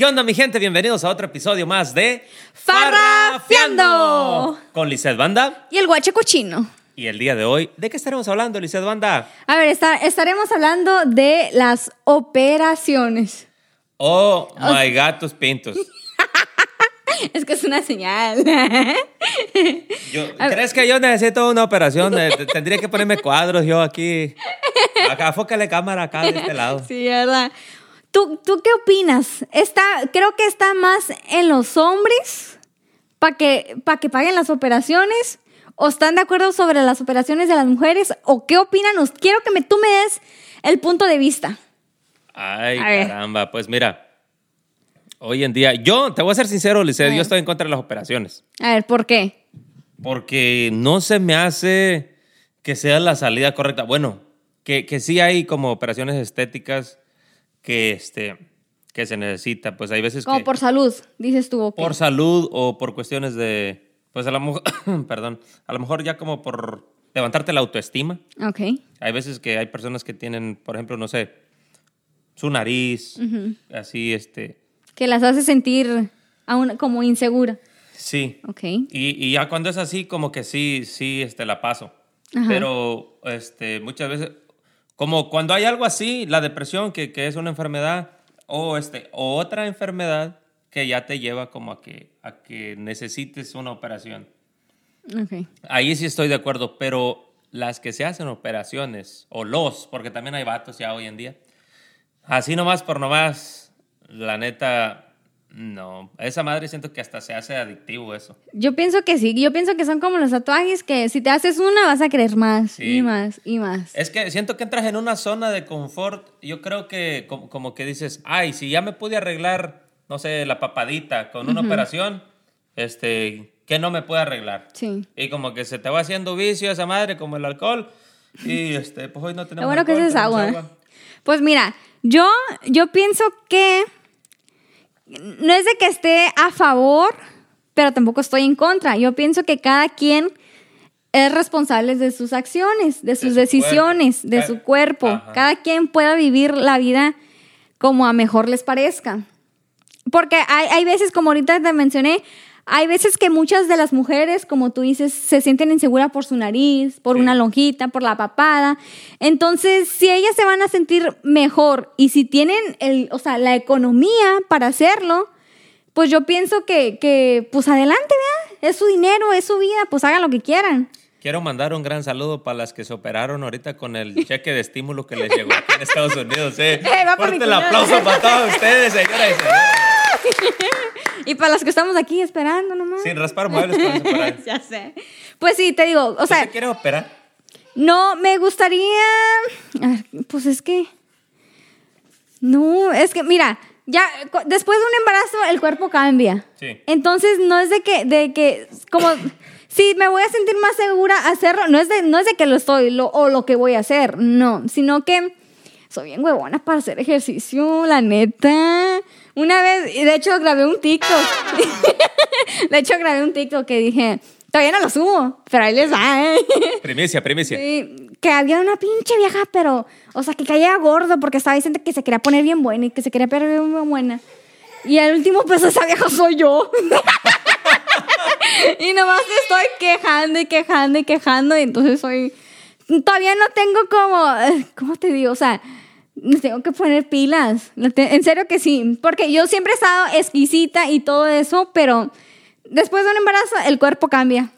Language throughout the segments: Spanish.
¿Qué onda, mi gente? Bienvenidos a otro episodio más de Farrafiando. con Lizeth Banda. Y el guache cochino. Y el día de hoy, ¿de qué estaremos hablando, Lizeth Banda? A ver, está- estaremos hablando de las operaciones. Oh, my gatos pintos. Es que es una señal. Yo- ¿Crees que yo necesito una operación? Eh, Tendría que ponerme cuadros yo aquí. Acá, fócale cámara acá de este lado. sí, ¿verdad? ¿Tú, ¿Tú qué opinas? Está, creo que está más en los hombres para que, pa que paguen las operaciones. ¿O están de acuerdo sobre las operaciones de las mujeres? ¿O qué opinan? Quiero que me, tú me des el punto de vista. Ay, caramba. Pues mira, hoy en día, yo te voy a ser sincero, ver. yo estoy en contra de las operaciones. A ver, ¿por qué? Porque no se me hace que sea la salida correcta. Bueno, que, que sí hay como operaciones estéticas que, este, que se necesita. Pues hay veces Como que por salud, dices tú. por salud o por cuestiones de, pues a lo mejor, perdón, a lo mejor ya como por levantarte la autoestima. Ok. Hay veces que hay personas que tienen, por ejemplo, no sé, su nariz, así, este, Que las hace sentir aún como insegura. sí. Ok. Y, y ya cuando es así, como que sí, sí, este, la paso. Ajá. Pero este, muchas veces, como cuando hay algo así, la depresión, que, que es una enfermedad, o, este, o otra enfermedad que ya te lleva como a que, a que necesites una operación. Ok. Ahí sí estoy de acuerdo, pero las que se hacen operaciones, o los, porque también hay vatos ya hoy en día, así nomás por nomás, la neta, no. Esa madre siento que hasta se hace adictivo eso. Yo pienso que sí. Yo pienso que son como los tatuajes que si te haces una vas a querer más Sí. y más y más. Es que siento que entras en una zona de confort. Yo creo que como, como que dices, ay, si ya me pude arreglar, no sé, la papadita con una operación, este, ¿qué no me puede arreglar? Sí. Y como que se te va haciendo vicio esa madre, como el alcohol. Y este, pues hoy no tenemos Lo bueno que alcohol, es tenemos agua. Pues mira, yo, yo pienso que no es de que esté a favor, pero tampoco estoy en contra. Yo pienso que cada quien es responsable de sus acciones, de sus su decisiones, cuerpo. de Ca- su cuerpo. Ajá. Cada quien pueda vivir la vida como a mejor les parezca. Porque hay, hay veces, como ahorita te mencioné, hay veces que muchas de las mujeres, como tú dices, se sienten inseguras por su nariz, por Sí. una lonjita, por la papada. Entonces, si ellas se van a sentir mejor y si tienen el, o sea, la economía para hacerlo, pues yo pienso que, que pues adelante, vea, es su dinero, es su vida, pues hagan lo que quieran. Quiero mandar un gran saludo para las que se operaron ahorita con el cheque de estímulo que les llegó aquí en Estados Unidos. Eh. Eh, va por Fuerte el aplauso para todos ustedes, señoras y señores. Y para las que estamos aquí esperando nomás. Sin raspar muebles ya sé. Pues sí, te digo, o ¿Tú sea, te quieres operar? No, me gustaría. a ver, Pues es que. No, es que, mira, ya después de un embarazo el cuerpo cambia. Sí. Entonces no es de que, de que, como, si me voy a sentir más segura hacerlo, no es de, no es de que lo estoy lo, o lo que voy a hacer, no, sino que soy bien huevona para hacer ejercicio, la neta. Una vez, de hecho grabé un TikTok. de hecho grabé un TikTok que dije, todavía no lo subo, pero ahí les va, ¿eh? Primicia, primicia. Sí, que había una pinche vieja, pero, o sea, que caía gordo porque estaba diciendo que se quería poner bien buena y que se quería poner bien buena. Y al último, pues esa vieja soy yo. y nomás estoy quejando y quejando y quejando. Y entonces soy. Todavía no tengo como. ¿Cómo te digo? O sea, me tengo que poner pilas. En serio que sí. Porque yo siempre he estado exquisita y todo eso, pero después de un embarazo, el cuerpo cambia.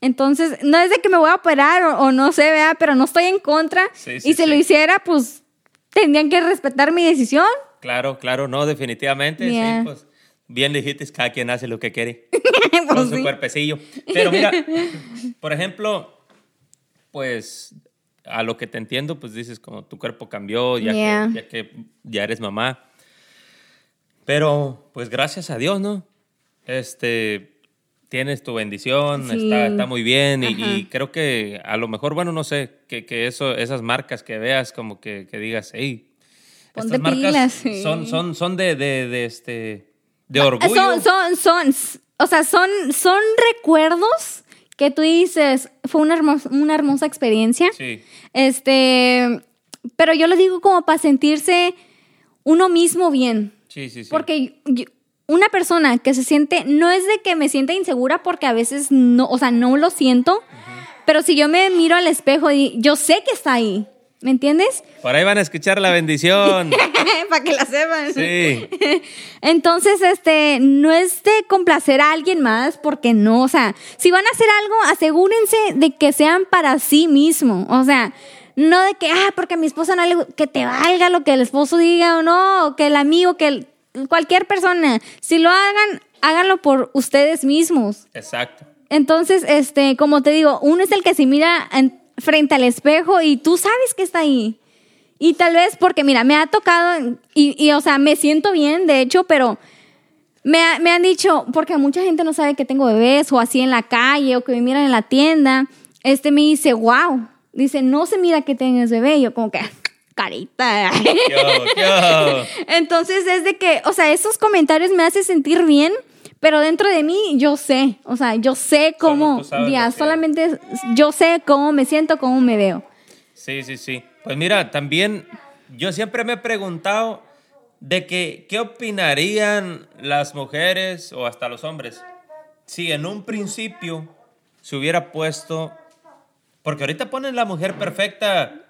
Entonces, no es de que me voy a operar o, o no sé, vea, pero no estoy en contra. Sí, sí, y si lo hiciera, pues tendrían que respetar mi decisión. Claro, claro, no, definitivamente. Yeah. Sí, pues bien dijiste, cada quien hace lo que quiere Pues con su cuerpecillo. Pero mira, por ejemplo, pues a lo que te entiendo, pues dices como tu cuerpo cambió, ya, Yeah. que, ya que ya eres mamá. Pero pues gracias a Dios, ¿no? Este, tienes tu bendición, Sí. está, está muy bien y, creo que a lo mejor, bueno, no sé, que, que eso, esas marcas que veas como que, que digas, hey, Ponte estas marcas pilas, sí. son, son, son de, de, de este, de Ah, orgullo. Son, son, son, o sea, son, son recuerdos que tú dices, fue una hermosa, una hermosa experiencia. Sí. Este, pero yo lo digo como para sentirse uno mismo bien. Sí, sí, sí. Porque yo- una persona que se siente, no es de que me sienta insegura porque a veces no, o sea, no lo siento, pero si yo me miro al espejo y yo sé que está ahí, ¿me entiendes? Por ahí van a escuchar la bendición. Para que la sepan. Sí. Entonces, este, no es de complacer a alguien más, porque no, o sea, si van a hacer algo, asegúrense de que sean para sí mismo, o sea, no de que, ah, porque a mi esposa no le, que te valga lo que el esposo diga o no, o que el amigo, que el- cualquier persona, si lo hagan, háganlo por ustedes mismos. Exacto. Entonces, este, como te digo, uno es el que se mira en- frente al espejo y tú sabes que está ahí. Y tal vez porque, mira, me ha tocado y, y, o sea, me siento bien, de hecho, pero me, ha- me han dicho, porque mucha gente no sabe que tengo bebés o así en la calle o que me miran en la tienda, este me dice, wow, dice, no se mira que tengas bebé. Y yo como que, carita. Yo, yo. Entonces es de que, o sea, esos comentarios me hacen sentir bien, pero dentro de mí yo sé, o sea, yo sé cómo, ya, solamente yo sé cómo me siento, cómo me veo. Sí, sí, sí. Pues mira, también yo siempre me he preguntado de que qué opinarían las mujeres o hasta los hombres si en un principio se hubiera puesto, porque ahorita ponen la mujer perfecta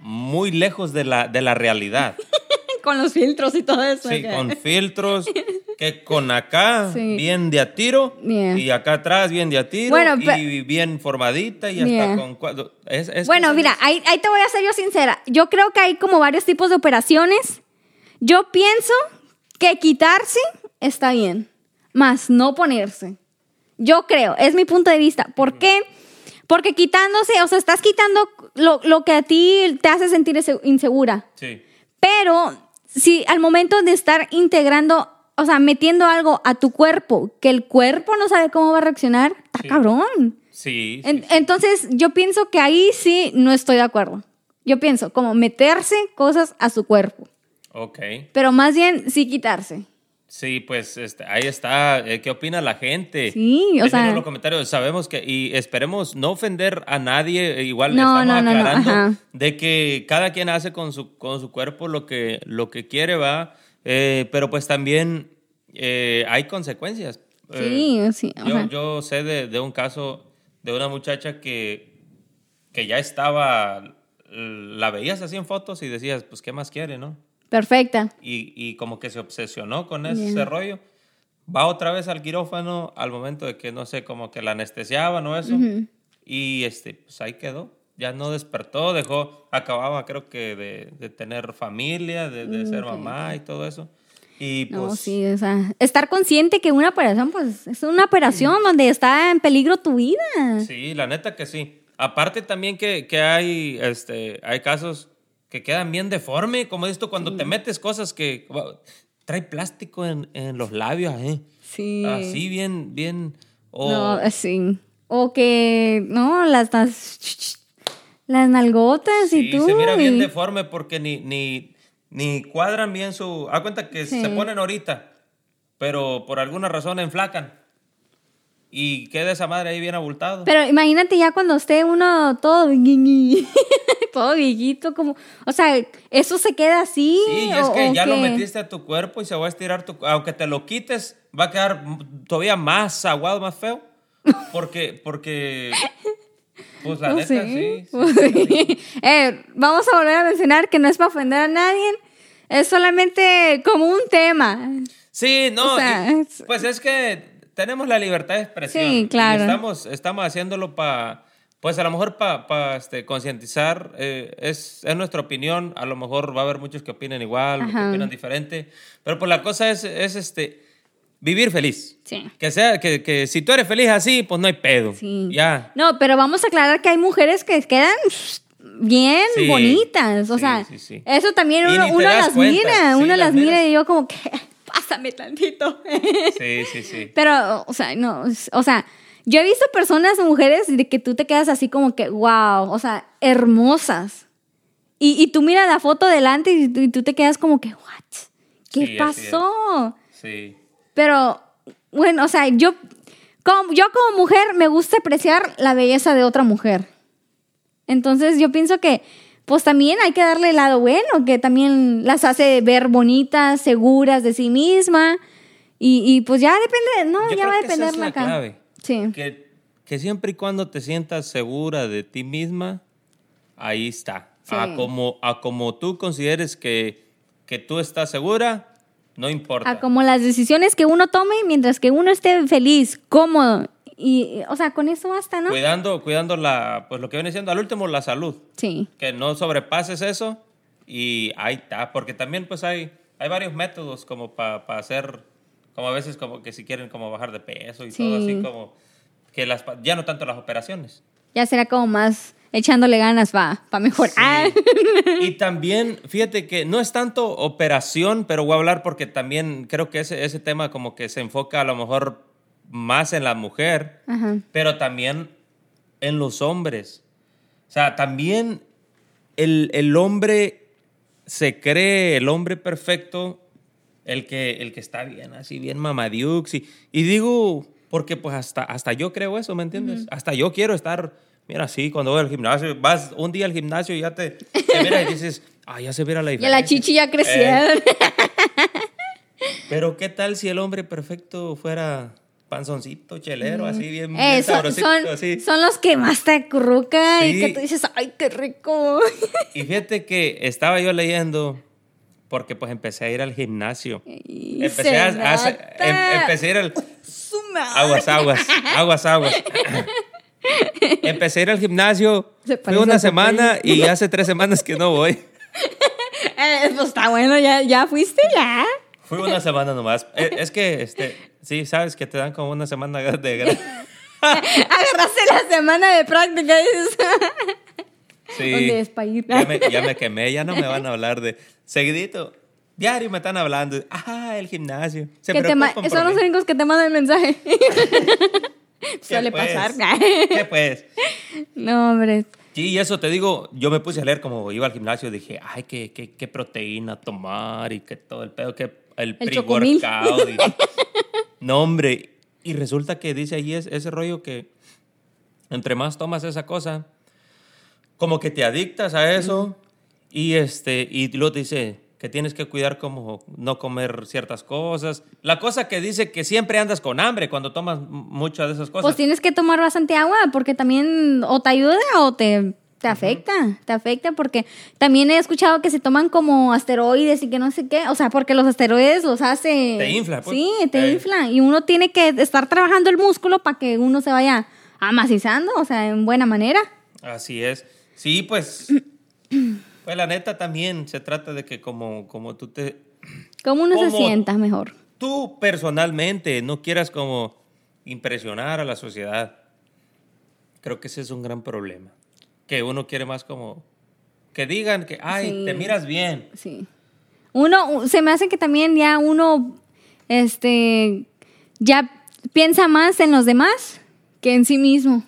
muy lejos de la, de la realidad. Con los filtros y todo eso. Sí, acá. con filtros, que con acá Sí. bien de a tiro Yeah. y acá atrás bien de a tiro Bueno, y bien formadita y hasta con. Es, es Bueno, mira, ahí, ahí te voy a ser yo sincera. Yo creo que hay como varios tipos de operaciones. Yo pienso que quitarse está bien, más no ponerse. Yo creo, es mi punto de vista. ¿Por qué? Porque quitándose, o sea, estás quitando lo, lo que a ti te hace sentir insegura. Sí. Pero si al momento de estar integrando, o sea, metiendo algo a tu cuerpo, que el cuerpo no sabe cómo va a reaccionar, está Sí. cabrón. Sí, sí, En- entonces, yo pienso que ahí sí no estoy de acuerdo. Yo pienso como meterse cosas a su cuerpo, Ok. pero más bien sí quitarse. Sí, pues este, ahí está. Eh, ¿Qué opina la gente? Sí, o Déjenos sea- en los comentarios. Sabemos que, y esperemos no ofender a nadie. eh, Igual No, estamos no, no, no, aclarando ajá. de que cada quien hace con su, con su cuerpo lo que, lo que quiere, va. Eh, pero pues también eh, hay consecuencias. Eh, Sí, sí. yo, yo sé de, de un caso de una muchacha que, que ya estaba, la veías así en fotos y decías, pues, ¿qué más quiere, no? Perfecta. y, y como que se obsesionó con ese rollo. Va otra vez al quirófano al momento de que, no sé, como que la anestesiaban o eso. Y este, pues ahí quedó. Ya no despertó, dejó, acababa creo que de, de tener familia, de, de ser mamá y todo eso. Y pues, No, sí, o sea, estar consciente que una operación, pues, es una operación donde está en peligro tu vida. sí, la neta que sí. Aparte también que, que hay, este, hay casos que quedan bien deforme, como esto cuando te metes cosas que wow, trae plástico en, en los labios, ¿eh? Sí. Así bien, bien. O, No, sí. O que, no, las, las, las nalgotas sí, y tú. se mira bien deforme porque ni, ni, ni cuadran bien su. Haz cuenta que Sí. se ponen ahorita, pero por alguna razón enflacan. Y queda esa madre ahí bien abultado. Pero imagínate ya cuando esté uno todo todo viejito, como, o sea, eso se queda así. Sí, y es o- que o ya lo qué? metiste a tu cuerpo y se va a estirar tu. Aunque te lo quites, va a quedar todavía más aguado, más feo. Porque, porque. Pues la No neta, sí. sí. Eh, vamos a volver a mencionar que no es para ofender a nadie, es solamente como un tema. Sí, no, O sea, y- es- pues es que tenemos la libertad de expresión. Sí, claro. estamos, estamos haciéndolo para, pues a lo mejor para este, concientizar, eh, es, es nuestra opinión, a lo mejor va a haber muchos que opinen igual, que opinan diferente, pero pues la cosa es, es este, vivir feliz. Sí. Que sea, que, que si tú eres feliz así, pues no hay pedo. Sí. Ya. No, pero vamos a aclarar que hay mujeres que quedan bien Sí, bonitas. O sí, sea, sí, eso también uno, uno las cuenta, mira, uno las las mira y yo como que, pásame tantito. Sí, sí, sí. Pero, o sea, no, o sea, yo he visto personas, mujeres, de que tú te quedas así como que, wow, o sea, hermosas. Y, y tú miras la foto delante y tú, y tú te quedas como que, what? ¿Qué pasó? Sí. Pero, bueno, o sea, yo como, yo como mujer me gusta apreciar la belleza de otra mujer. Entonces yo pienso que, pues también hay que darle el lado bueno, que también las hace ver bonitas, seguras de sí misma. Y, y pues ya depende, no, Yo ya creo va a que esa depender es la acá. clave. Sí. Que, que siempre y cuando te sientas segura de ti misma, ahí está. Sí. A, como, a como tú consideres que, que tú estás segura, no importa. A como las decisiones que uno tome mientras que uno esté feliz, cómodo. Y, o sea, con eso basta, ¿no? Cuidando, cuidando la, pues lo que viene siendo al último la salud. Sí. Que no sobrepases eso y ahí está. Porque también pues hay, hay varios métodos como para hacer, como a veces como que si quieren como bajar de peso y Sí. todo así como que las, pa- ya no tanto las operaciones. Ya será como más echándole ganas para mejorar. Y también, fíjate que no es tanto operación, pero voy a hablar porque también creo que ese, ese tema como que se enfoca a lo mejor más en la mujer, Ajá. pero también en los hombres. O sea, también el, el hombre se cree el hombre perfecto, el que, el que está bien, así bien mamadiux. Y, y digo, porque pues hasta, hasta yo creo eso, ¿me entiendes? Hasta yo quiero estar, mira, así, cuando voy al gimnasio, vas un día al gimnasio y ya te, te miras y dices, ah, ya se viera la Y diferencia. la chichi ya Eh, crecieron. pero ¿qué tal si el hombre perfecto fuera panzoncito, chelero, así bien, bien Eh, son, sabrosito, son, así? son los que más te acurrucan y Sí. que tú dices, ay, qué rico. Y fíjate que estaba yo leyendo porque pues empecé a ir al gimnasio. Y Empecé a, a em- empecé a ir al aguas, aguas, aguas, aguas. empecé a ir al gimnasio. Parece una semana y hace tres semanas que no voy. Eh, pues está bueno, ya, ya fuiste, ya. Fui una semana nomás. Eh, Es que, este, sí, sabes que te dan como una semana de. Agarraste la semana de práctica y dices, ¿dónde Sí. es para ir? Ya me, ya me quemé, ya no me van a hablar de seguidito. Diario me están hablando. Ah, el gimnasio. Se Que te por son los únicos que te mandan el mensaje. ¿Qué Suele pues? pasar. ¿Qué pues? no, hombre. Sí, y eso te digo, yo me puse a leer como iba al gimnasio, dije, ay, qué, qué, qué proteína tomar y que todo el pedo, que el, El pre-workout. y- No, hombre, y resulta que dice ahí es, ese rollo que entre más tomas esa cosa, como que te adictas a eso y, este, y luego te dice que tienes que cuidar como no comer ciertas cosas. La cosa que dice que siempre andas con hambre cuando tomas muchas de esas cosas. Pues tienes que tomar bastante agua porque también o te ayuda o te, te afecta. Te afecta porque también he escuchado que se toman como asteroides y que no sé qué. O sea, porque los asteroides los hace... Te infla, pues. Sí, te Eh. infla. Y uno tiene que estar trabajando el músculo para que uno se vaya amacizando, o sea, en buena manera. Así es. Sí, pues, pues la neta también se trata de que como, como tú te, Como uno se sienta mejor. tú personalmente no quieras como impresionar a la sociedad. Creo que ese es un gran problema. Que uno quiere más como que digan que, ay, Sí. te miras bien. Sí. Uno, se me hace que también ya uno, este, ya piensa más en los demás que en sí mismo.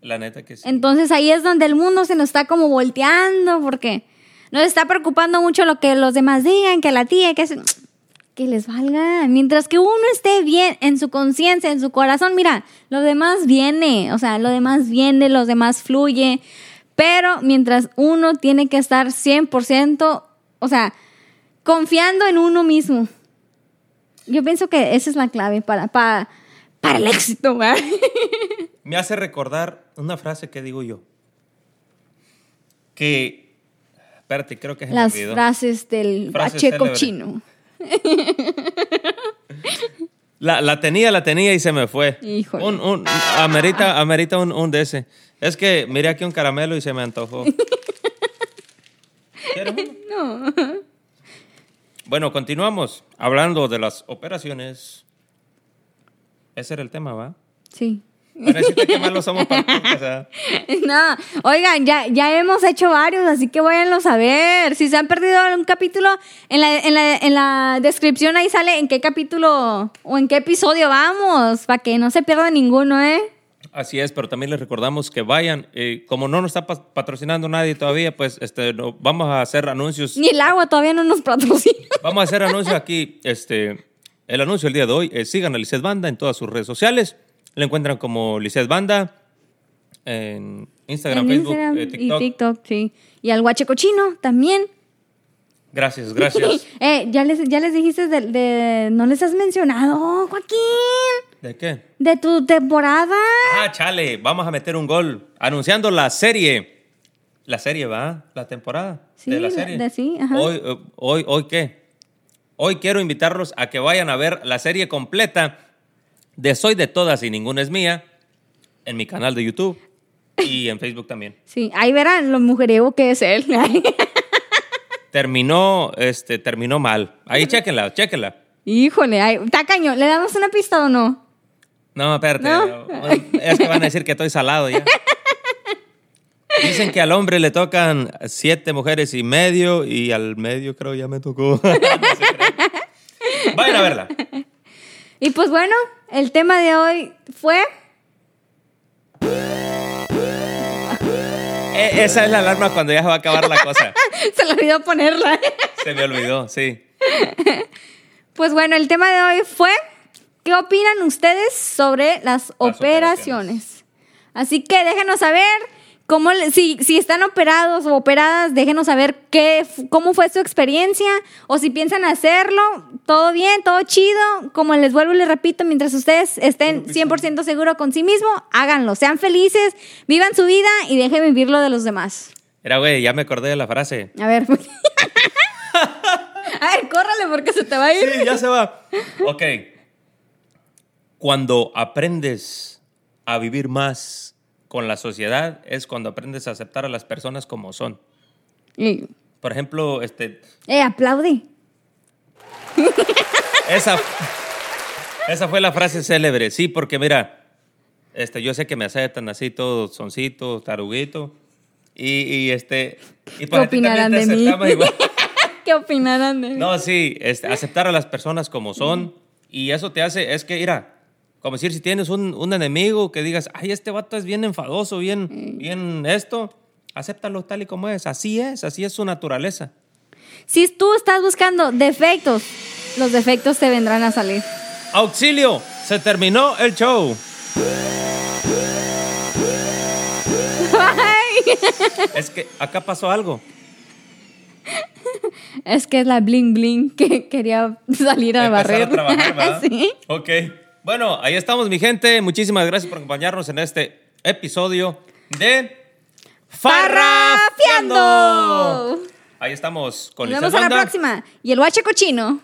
La neta que sí. Entonces ahí es donde el mundo se nos está como volteando porque nos está preocupando mucho lo que los demás digan, que la tía, que, que les valga. Mientras que uno esté bien en su conciencia, en su corazón, mira, lo demás viene, o sea, lo demás viene, los demás fluye. Pero mientras uno tiene que estar 100%, o sea, confiando en uno mismo. Yo pienso que esa es la clave para, para, para el éxito, ¿verdad? Me hace recordar una frase que digo yo. Que, espérate, creo que me Las frases del Pacheco chino. La, la tenía, la tenía y se me fue. Híjole. Un, un, amerita amerita un, un de ese. Es que miré aquí un caramelo y se me antojó. ¿Quieres uno? No. Bueno, continuamos hablando de las operaciones. Ese era el tema, ¿va? Sí. Que más lo somos podcast, ¿ah? No, oigan, ya, ya hemos hecho varios, así que váyanlos a ver. Si se han perdido algún capítulo, en la, en la, en la descripción ahí sale en qué capítulo o en qué episodio vamos, para que no se pierda ninguno, ¿eh? Así es, pero también les recordamos que vayan. eh, como no nos está pa- patrocinando nadie todavía, pues este, no- vamos a hacer anuncios. Ni el agua todavía no nos patrocina. Vamos a hacer anuncios aquí. Este, el anuncio del día de hoy es sigan a Lizeth Banda en todas sus redes sociales. Le encuentran como Lizeth Banda. en Instagram, en Facebook, Instagram eh, TikTok. y TikTok, sí. Y al guache cochino también. Gracias, gracias. eh, ya les, ya les dijiste de, de- No les has mencionado, Joaquín. ¿De qué? De tu temporada. Ah, chale, vamos a meter un gol. Anunciando la serie. La serie, ¿va? La temporada Sí, de la serie. de- sí, ajá. Hoy, eh, hoy, ¿Hoy qué? Hoy quiero invitarlos a que vayan a ver la serie completa de Soy de Todas y Ninguna es Mía en mi canal de YouTube y en Facebook también. Sí, ahí verán lo mujeriego que es él. Terminó, este, terminó mal. Ahí chéquenla, chéquenla. Híjole, ay, está cañón. ¿Le damos una pista o no? No, espérate. ¿No? Es que van a decir que estoy salado ya. Dicen que al hombre le tocan siete mujeres y medio y al medio creo ya me tocó. No. Vayan a verla. Y pues bueno, el tema de hoy fue. E- esa es la alarma cuando ya se va a acabar la cosa. Se le olvidó ponerla. Se me olvidó, sí. Pues bueno, el tema de hoy fue. ¿Qué opinan ustedes sobre las, operaciones? Así que déjenos saber cómo, le- si, si están operados o operadas, déjenos saber qué, cómo fue su experiencia o si piensan hacerlo, todo bien, todo chido. Como les vuelvo y les repito, mientras ustedes estén 100% seguros con sí mismo, háganlo, sean felices, vivan su vida y dejen vivir lo de los demás. Era, güey, ya me acordé de la frase. A ver. A ver, córrale porque se te va a ir. Sí, ya se va. Ok. Cuando aprendes a vivir más con la sociedad es cuando aprendes a aceptar a las personas como son. Y- Por ejemplo, este, eh, aplaude. esa, esa fue la frase célebre. Sí, porque mira, este, yo sé que me aceptan así todo soncito, taruguito. Y, y este. Y ¿Qué opinarán de mí? ¿Qué opinarán de mí? No, sí, este, aceptar a las personas como son. Y eso te hace, es que, mira, como decir, si tienes un, un enemigo que digas, ay, este vato es bien enfadoso, bien, bien esto, acéptalo tal y como es. Así es, así es su naturaleza. Si tú estás buscando defectos, los defectos te vendrán a salir. ¡Auxilio! Se terminó el show. Ay, Es que acá pasó algo. es que es la bling bling que quería salir a barrer. a trabajar, ¿verdad? sí. Ok. Bueno, ahí estamos, mi gente. Muchísimas gracias por acompañarnos en este episodio de ¡Farrafiando! Ahí estamos con Nos vemos a la próxima. Y el guache cochino.